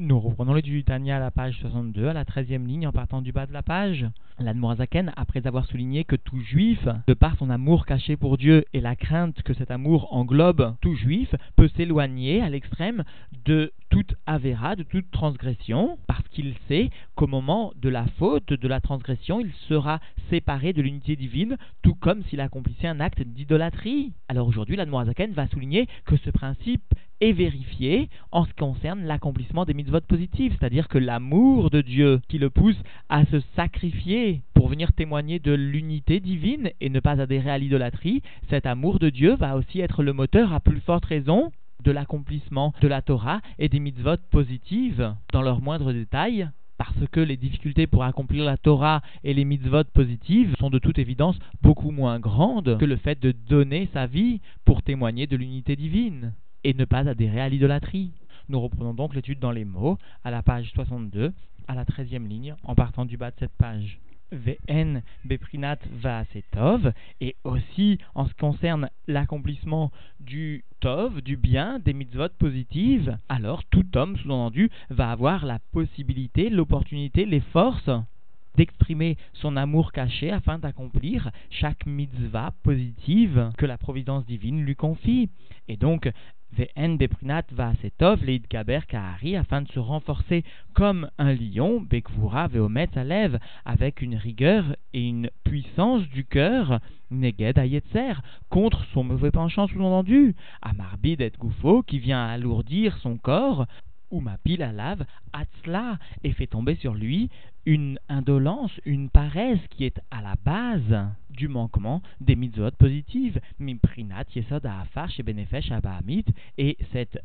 Nous reprenons l'étude du Tania à la page 62, à la 13e ligne en partant du bas de la page. L'Admorazaken, après avoir souligné que tout juif, de par son amour caché pour Dieu et la crainte que cet amour englobe tout juif, peut s'éloigner à l'extrême de toute avéra, de toute transgression, parce qu'il sait qu'au moment de la faute, de la transgression, il sera séparé de l'unité divine, tout comme s'il accomplissait un acte d'idolâtrie. Alors aujourd'hui, l'Admorazaken va souligner que ce principe est vérifié en ce qui concerne l'accomplissement des mitzvot positives, c'est-à-dire que l'amour de Dieu qui le pousse à se sacrifier pour venir témoigner de l'unité divine et ne pas adhérer à l'idolâtrie, cet amour de Dieu va aussi être le moteur à plus forte raison de l'accomplissement de la Torah et des mitzvot positives dans leurs moindres détails, parce que les difficultés pour accomplir la Torah et les mitzvot positives sont de toute évidence beaucoup moins grandes que le fait de donner sa vie pour témoigner de l'unité divine et ne pas adhérer à l'idolâtrie. Nous reprenons donc l'étude dans les mots à la page 62, à la 13e ligne, en partant du bas de cette page. VN Beprinat Tov et aussi en ce qui concerne l'accomplissement du Tov, du bien, des mitzvot positives, alors tout homme, sous-entendu, va avoir la possibilité, l'opportunité, les forces d'exprimer son amour caché afin d'accomplir chaque mitzvah positive que la providence divine lui confie. Et donc, Ve'en beprinat va'asetov leid gaber kahari, afin de se renforcer comme un lion, bekvura ve'omet lève avec une rigueur et une puissance du cœur, neged ayetzer, contre son mauvais penchant sous-entendu, amarbid et goufo, qui vient alourdir son corps, ou ma pile à lave, atzla, et fait tomber sur lui une indolence, une paresse qui est à la base du manquement des mitzvot positives, mimprinat yesod afar benefesh abahamit, et cette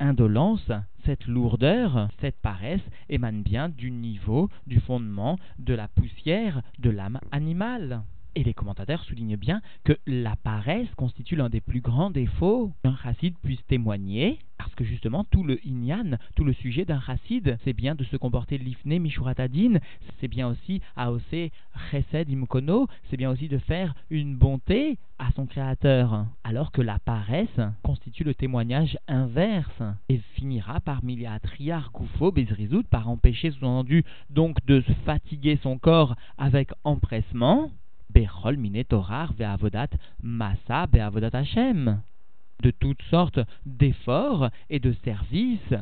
indolence, cette lourdeur, cette paresse émane bien du niveau, du fondement de la poussière de l'âme animale. Et les commentateurs soulignent bien que la paresse constitue l'un des plus grands défauts qu'un chassid puisse témoigner, parce que justement tout le inyan, tout le sujet d'un chassid, c'est bien de se comporter l'ifne mishuratadin, c'est bien aussi aosé chesed imukono, c'est bien aussi de faire une bonté à son créateur, alors que la paresse constitue le témoignage inverse et finira par miliatriar goufo bezrizout, par empêcher sous-entendu donc de fatiguer son corps avec empressement, Bechol minetorar ve'avodat massa be'avodat Hashem. De toutes sortes d'efforts et de services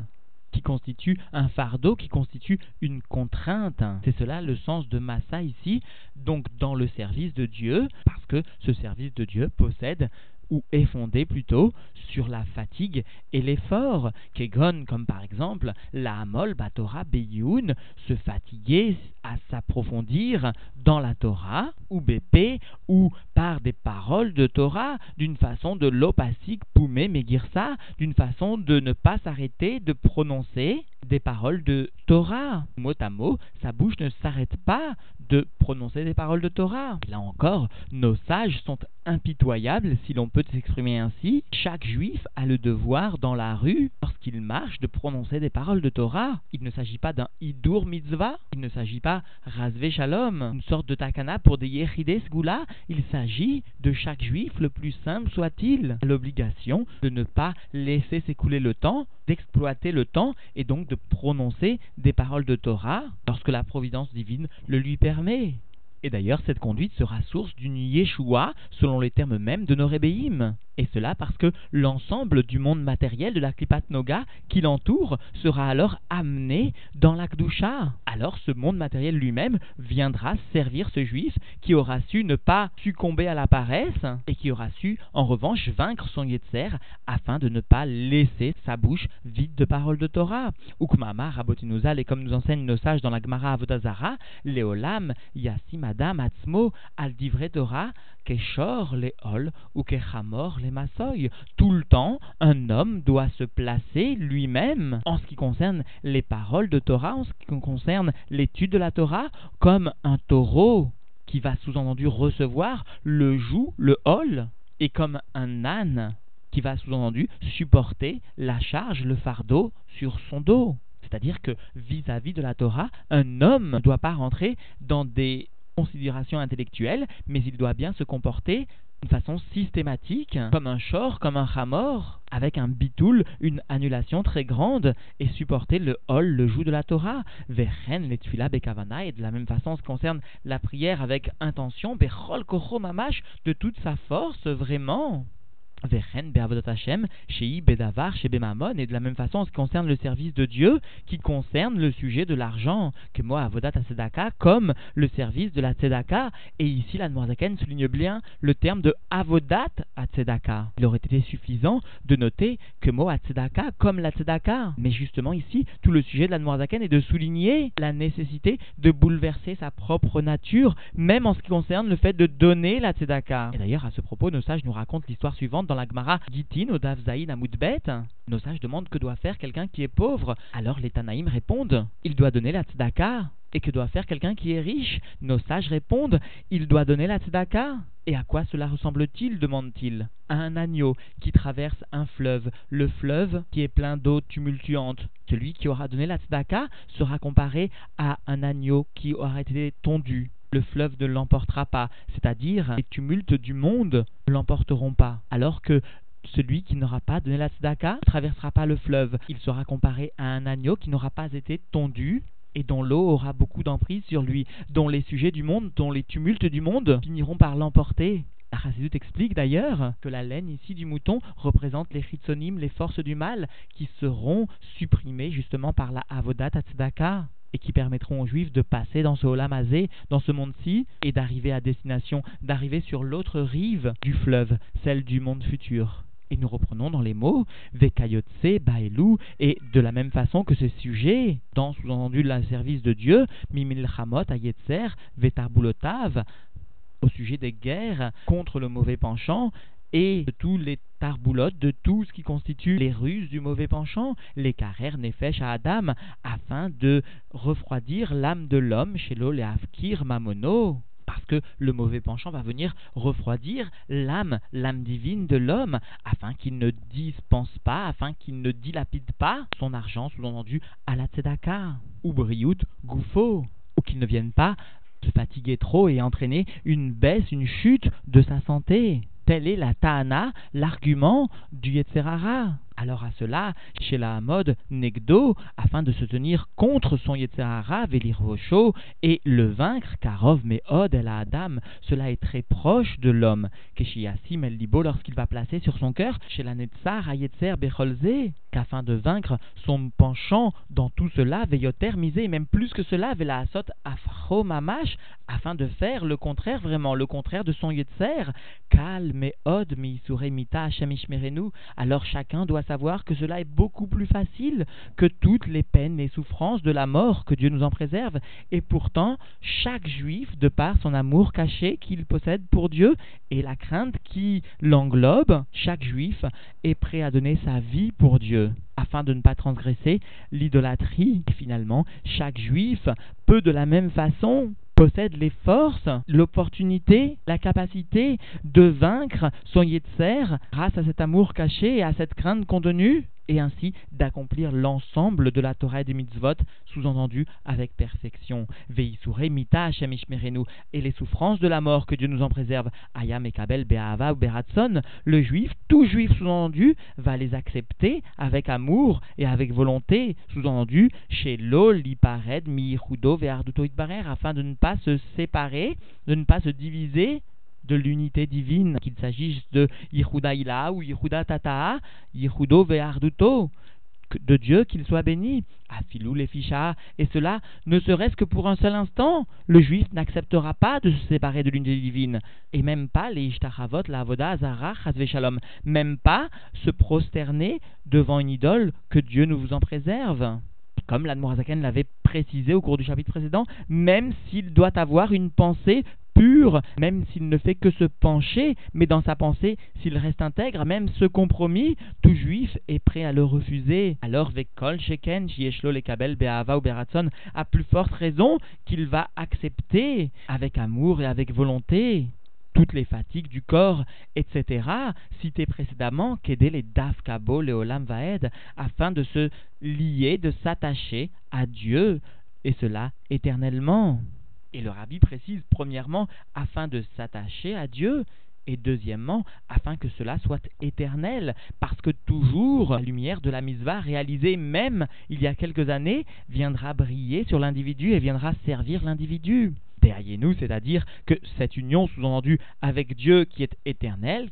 qui constituent un fardeau, qui constituent une contrainte. C'est cela le sens de massa ici, donc dans le service de Dieu, parce que ce service de Dieu possède ou est fondé plutôt sur la fatigue et l'effort, kegon comme par exemple la Amol Batora Beyoun, se fatiguer à s'approfondir dans la Torah, ou BP, ou par des paroles de Torah, d'une façon de l'opasique poumé megirsa, d'une façon de ne pas s'arrêter de prononcer des paroles de Torah. Mot à mot, sa bouche ne s'arrête pas de prononcer des paroles de Torah. Là encore, nos sages sont impitoyables, si l'on peut s'exprimer ainsi. Chaque juif a le devoir dans la rue, lorsqu'il marche, de prononcer des paroles de Torah. Il ne s'agit pas d'un idur mitzvah, il ne s'agit pas razve shalom, une sorte de takana pour des yechides goula. Il s'agit de chaque juif, le plus simple soit-il, l'obligation de ne pas laisser s'écouler le temps, d'exploiter le temps et donc de prononcer des paroles de Torah lorsque la providence divine le lui permet. Et d'ailleurs, cette conduite sera source d'une Yeshua, selon les termes mêmes de nos. Et cela parce que l'ensemble du monde matériel de la Klipat Noga qui l'entoure sera alors amené dans la Kdusha. Alors ce monde matériel lui-même viendra servir ce juif qui aura su ne pas succomber à la paresse et qui aura su en revanche vaincre son Yetzer afin de ne pas laisser sa bouche vide de paroles de Torah. Ukmama Rabotinuzal et comme nous enseignent nos sages dans la Gemara Avodazara, Leolam Yassim Adam Atzmo al Divre Torah Keshor les hol ou Kechamor les masoy. Tout le temps, un homme doit se placer lui-même en ce qui concerne les paroles de Torah, en ce qui concerne l'étude de la Torah, comme un taureau qui va sous-entendu recevoir le joug, le hol, et comme un âne qui va sous-entendu supporter la charge, le fardeau sur son dos. C'est-à-dire que vis-à-vis -vis de la Torah, un homme ne doit pas rentrer dans des considération intellectuelle, mais il doit bien se comporter d'une façon systématique, comme un shor, comme un hamor, avec un bitoul, une annulation très grande, et supporter le hol, le joug de la Torah, verhen, les bekavana, et de la même façon, ce concerne la prière avec intention, mamash, de toute sa force, vraiment. Et de la même façon en ce qui concerne le service de Dieu, qui concerne le sujet de l'argent, que moi Avodat Tzedaka, comme le service de la Tzedaka, et ici la Noirzaken souligne bien le terme de Avodat Tzedaka. Il aurait été suffisant de noter que moi Tzedaka, comme la Tzedaka, mais justement ici, tout le sujet de la Noirzaken est de souligner la nécessité de bouleverser sa propre nature, même en ce qui concerne le fait de donner la Tzedaka. Et d'ailleurs, à ce propos, nos sages nous racontent l'histoire suivante dans la Gemara Gitin au Davzaïn Amoudbet, nos sages demandent que doit faire quelqu'un qui est pauvre. Alors les Tanaïm répondent il doit donner la tzedaka. Et que doit faire quelqu'un qui est riche? Nos sages répondent il doit donner la tzedaka. Et à quoi cela ressemble-t-il? demande-t-il. À un agneau qui traverse un fleuve, le fleuve qui est plein d'eau tumultuante. Celui qui aura donné la tzedaka sera comparé à un agneau qui aura été tondu le fleuve ne l'emportera pas, c'est-à-dire les tumultes du monde ne l'emporteront pas, alors que celui qui n'aura pas donné la tzedaka ne traversera pas le fleuve. Il sera comparé à un agneau qui n'aura pas été tondu et dont l'eau aura beaucoup d'emprise sur lui, dont les sujets du monde, dont les tumultes du monde finiront par l'emporter. Chassidut explique d'ailleurs que la laine ici du mouton représente les chitsonimes, les forces du mal, qui seront supprimées justement par la avodat tzedaka et qui permettront aux Juifs de passer dans ce dans ce monde-ci, et d'arriver à destination, d'arriver sur l'autre rive du fleuve, celle du monde futur. Et nous reprenons dans les mots Vekayotse, Baelou, et de la même façon que ce sujet, dans sous-entendu le service de Dieu, Mimil Hamot, Ayetzer, Vetarbulotav, au sujet des guerres contre le mauvais penchant, et de tous les tarboulottes, de tout ce qui constitue les ruses du mauvais penchant, les carrères nefesh à Adam, afin de refroidir l'âme de l'homme chez l'oléafkir mamono. Parce que le mauvais penchant va venir refroidir l'âme, l'âme divine de l'homme, afin qu'il ne dispense pas, afin qu'il ne dilapide pas son argent, sous-entendu, à la tzedaka, ou briout, goufo, ou qu'il ne vienne pas se fatiguer trop et entraîner une baisse, une chute de sa santé. Telle est la ta'ana, l'argument du Yetzerara. Alors à cela, chez la mode Negdo, afin de se tenir contre son Yetzerara, Velirvosho, et le vaincre, Karov Meod el Adam, cela est très proche de l'homme. Keshiyasim el Libo, lorsqu'il va placer sur son cœur, chez la Netzar Ayetzer Becholze, qu'afin de vaincre son penchant dans tout cela, Veyoter misé, même plus que cela, Vela Asot Afro Mamash, afin de faire le contraire, vraiment le contraire de son Yetzer, Kal Meod Miisure Mita Hashemishmerenu, alors chacun doit savoir que cela est beaucoup plus facile que toutes les peines et souffrances de la mort, que Dieu nous en préserve. Et pourtant, chaque juif, de par son amour caché qu'il possède pour Dieu et la crainte qui l'englobe, chaque juif est prêt à donner sa vie pour Dieu afin de ne pas transgresser l'idolâtrie. Finalement, chaque juif peut de la même façon possède les forces, l'opportunité, la capacité de vaincre son Yetzer grâce à cet amour caché et à cette crainte contenue et ainsi d'accomplir l'ensemble de la Torah et des mitzvot, sous-entendu avec perfection. Veisure mita et les souffrances de la mort que Dieu nous en préserve, ayam et kabel beratson, le juif, tout juif sous-entendu, va les accepter avec amour et avec volonté, sous-entendu, chez l'ol lipared mi ve'arduto itbarer, afin de ne pas se séparer, de ne pas se diviser de l'unité divine, qu'il s'agisse de Yehuda Ila ou Yehuda Tata'a, Yehudo Ve'arduto, de Dieu qu'il soit béni, Afilou les ficha, et cela ne serait-ce que pour un seul instant. Le juif n'acceptera pas de se séparer de l'unité divine, et même pas les Ishtachavot, la Avoda, Azara, Shalom, même pas se prosterner devant une idole, que Dieu nous vous en préserve. Comme l'Admorazaken l'avait précisé au cours du chapitre précédent, même s'il doit avoir une pensée pur, même s'il ne fait que se pencher, mais dans sa pensée, s'il reste intègre, même ce compromis, tout juif est prêt à le refuser. Alors, Vekol, Sheken, Shieshlo, Lekabel, Be'ava ou Beratson, a plus forte raison qu'il va accepter avec amour et avec volonté toutes les fatigues du corps, etc., citées précédemment, qu'aider les Dafkabo, les Olam Vaed, afin de se lier, de s'attacher à Dieu, et cela éternellement. Et le rabbi précise premièrement afin de s'attacher à Dieu, et deuxièmement, afin que cela soit éternel, parce que toujours la lumière de la mitzvah réalisée même il y a quelques années viendra briller sur l'individu et viendra servir l'individu. Nous c'est-à-dire que cette union sous-entendue avec Dieu qui est éternel,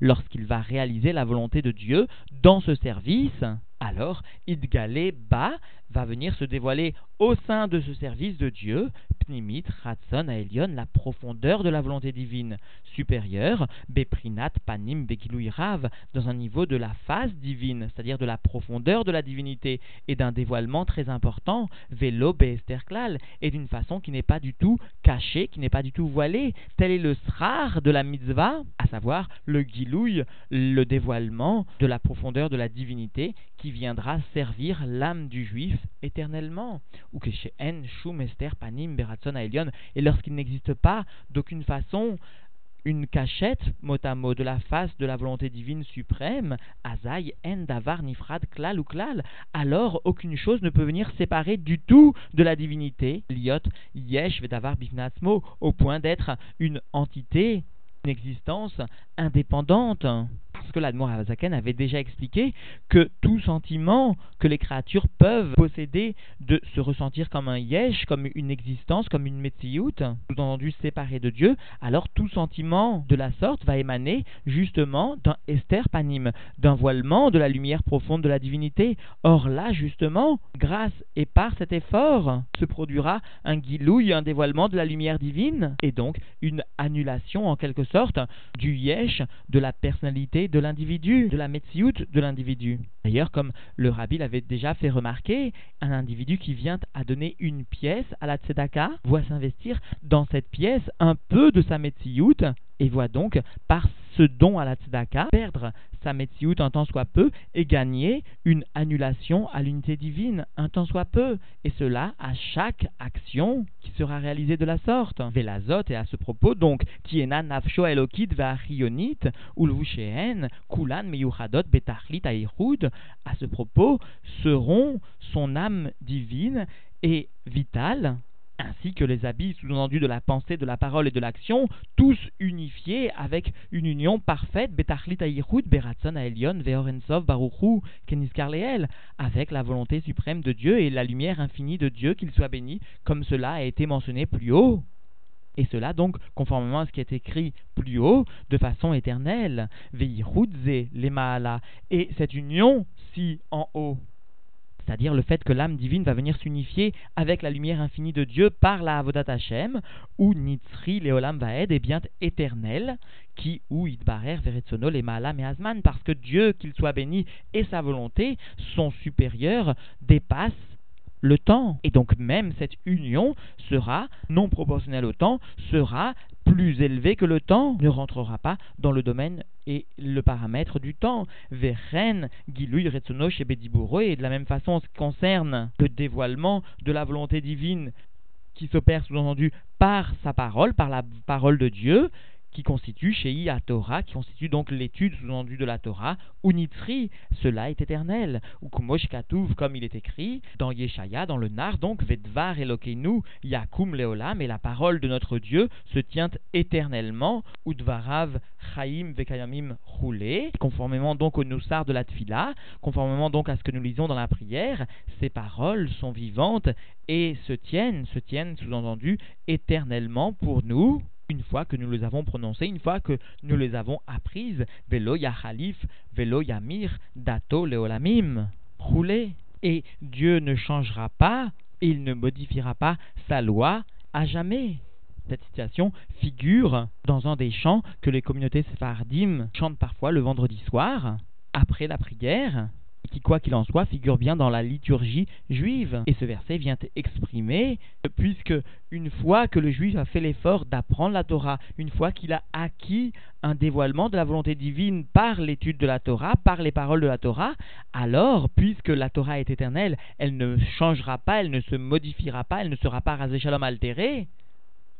lorsqu'il va réaliser la volonté de Dieu dans ce service, alors Idgale Ba va venir se dévoiler au sein de ce service de Dieu, Pnimit, Ratson, Aelion, la profondeur de la volonté divine supérieure, Beprinat, Panim, Rav, dans un niveau de la phase divine, c'est-à-dire de la profondeur de la divinité, et d'un dévoilement très important, Velo, Beesterklal, et d'une façon qui n'est pas du tout cachée, qui n'est pas du tout voilée. Tel est le srar de la mitzvah, à savoir le Gilouï, le dévoilement de la profondeur de la divinité, qui viendra servir l'âme du juif éternellement. Ou que chez En, Shum, Panim, Beratson, Aelion, et lorsqu'il n'existe pas d'aucune façon une cachette, mot à mot, de la face de la volonté divine suprême, Azaï, En, Davar, Nifrad, Klal, alors aucune chose ne peut venir séparer du tout de la divinité, Liot, Yesh, Vedavar, Bifnatsmo, au point d'être une entité, une existence indépendante parce que l'Admorazaken avait déjà expliqué que tout sentiment que les créatures peuvent posséder de se ressentir comme un yesh, comme une existence, comme une metsiout, sous-entendu séparé de Dieu, alors tout sentiment de la sorte va émaner justement d'un Esther Panim, d'un voilement de la lumière profonde de la divinité. Or là, justement, grâce et par cet effort, se produira un guilouille, un dévoilement de la lumière divine, et donc une annulation en quelque sorte du yesh, de la personnalité de l'individu, de la metsiout de l'individu. D'ailleurs, comme le rabbi l'avait déjà fait remarquer, un individu qui vient à donner une pièce à la tzedaka voit s'investir dans cette pièce un peu de sa metsiout et voit donc par ce don à la tzedaka perdre sa metsiout un temps soit peu et gagner une annulation à l'unité divine un temps soit peu et cela à chaque action qui sera réalisée de la sorte. Velazot et à ce propos donc tiena nafsho elokit va ulvushehen kulan meyuchadot betachlit airud à ce propos seront son âme divine et vitale ainsi que les habits sous-entendus de la pensée, de la parole et de l'action, tous unifiés avec une union parfaite, Betachlit Beratson Aelion, Veorensov, Baruchu, Leel, avec la volonté suprême de Dieu et la lumière infinie de Dieu, qu'il soit béni, comme cela a été mentionné plus haut. Et cela donc, conformément à ce qui est écrit plus haut, de façon éternelle. Les Et cette union, si en haut, c'est-à-dire le fait que l'âme divine va venir s'unifier avec la lumière infinie de Dieu par la Avodat Hashem, ou Nitzri Leolam Vaed est bien éternel, qui ou Idbarer Veretsono les Maalam et Azman, parce que Dieu, qu'il soit béni, et sa volonté, son supérieur, dépassent le temps. Et donc même cette union sera non proportionnelle au temps, sera plus élevée que le temps, ne rentrera pas dans le domaine et le paramètre du temps. Veren, Gilui, Retsono, chez et de la même façon, en ce qui concerne le dévoilement de la volonté divine qui s'opère sous-entendu par sa parole, par la parole de Dieu, qui constitue chez Torah, qui constitue donc l'étude sous-entendue de la Torah, Unitri, cela est éternel, ou Kumosh comme il est écrit dans Yeshaya, dans le Nar, donc Vedvar Elokeinu, Yakum Leolam, et la parole de notre Dieu se tient éternellement, Udvarav Chaim Vekayamim Roulé, conformément donc au Nussar de la Tfila, conformément donc à ce que nous lisons dans la prière, ces paroles sont vivantes et se tiennent, se tiennent sous-entendu éternellement pour nous une fois que nous les avons prononcées, une fois que nous les avons apprises, Velo Khalif, Velo Yamir, Dato Leolamim, roulé. Et Dieu ne changera pas, il ne modifiera pas sa loi à jamais. Cette situation figure dans un des chants que les communautés séphardim chantent parfois le vendredi soir, après la prière qui, quoi qu'il en soit, figure bien dans la liturgie juive. Et ce verset vient exprimer, puisque une fois que le juif a fait l'effort d'apprendre la Torah, une fois qu'il a acquis un dévoilement de la volonté divine par l'étude de la Torah, par les paroles de la Torah, alors, puisque la Torah est éternelle, elle ne changera pas, elle ne se modifiera pas, elle ne sera pas rasé shalom altérée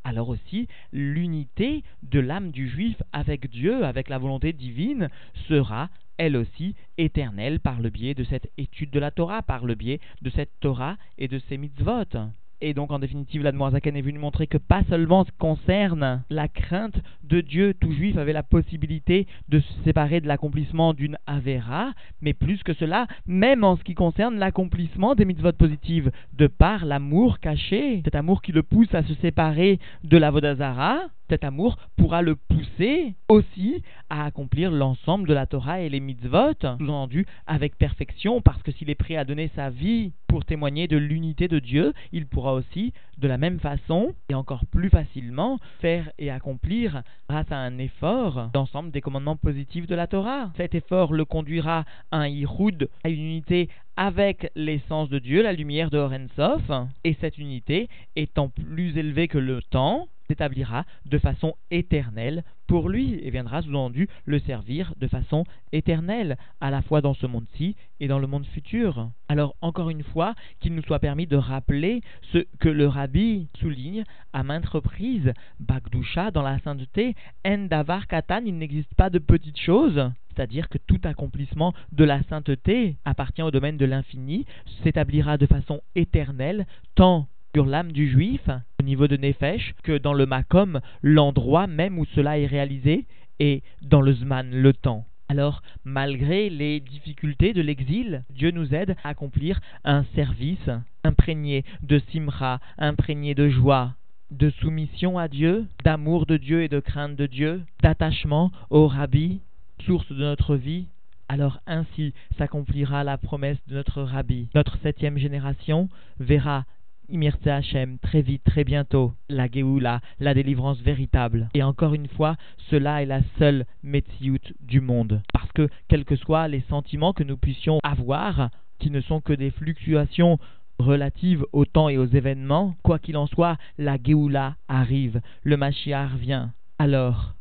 alors aussi l'unité de l'âme du juif avec Dieu, avec la volonté divine, sera elle aussi éternelle par le biais de cette étude de la Torah, par le biais de cette Torah et de ses mitzvot. Et donc, en définitive, l'Admorazaken est venu montrer que pas seulement ce qui concerne la crainte de Dieu, tout juif avait la possibilité de se séparer de l'accomplissement d'une Avera, mais plus que cela, même en ce qui concerne l'accomplissement des mitzvot positives, de par l'amour caché, cet amour qui le pousse à se séparer de la Vodazara, cet amour pourra le pousser aussi à accomplir l'ensemble de la Torah et les mitzvot, sous-entendu avec perfection, parce que s'il est prêt à donner sa vie pour témoigner de l'unité de Dieu, il pourra aussi, de la même façon, et encore plus facilement, faire et accomplir, grâce à un effort, l'ensemble des commandements positifs de la Torah. Cet effort le conduira à un Yihoud, à une unité avec l'essence de Dieu, la lumière de Horensof, et cette unité étant plus élevée que le temps, s'établira de façon éternelle pour lui et viendra sous-entendu le servir de façon éternelle, à la fois dans ce monde-ci et dans le monde futur. Alors encore une fois, qu'il nous soit permis de rappeler ce que le rabbi souligne à maintes reprises, Bagdusha dans la sainteté, Endavar Katan, il n'existe pas de petites choses. C'est-à-dire que tout accomplissement de la sainteté appartient au domaine de l'infini, s'établira de façon éternelle, tant sur l'âme du juif, au niveau de Nefesh, que dans le Makom, l'endroit même où cela est réalisé, et dans le Zman, le temps. Alors, malgré les difficultés de l'exil, Dieu nous aide à accomplir un service imprégné de simra, imprégné de joie, de soumission à Dieu, d'amour de Dieu et de crainte de Dieu, d'attachement au Rabbi, source de notre vie. Alors ainsi s'accomplira la promesse de notre Rabbi. Notre septième génération verra Hachem, très vite, très bientôt, la Géoula, la délivrance véritable. Et encore une fois, cela est la seule Metsiout du monde. Parce que, quels que soient les sentiments que nous puissions avoir, qui ne sont que des fluctuations relatives au temps et aux événements, quoi qu'il en soit, la Géoula arrive, le Mashiach vient. Alors.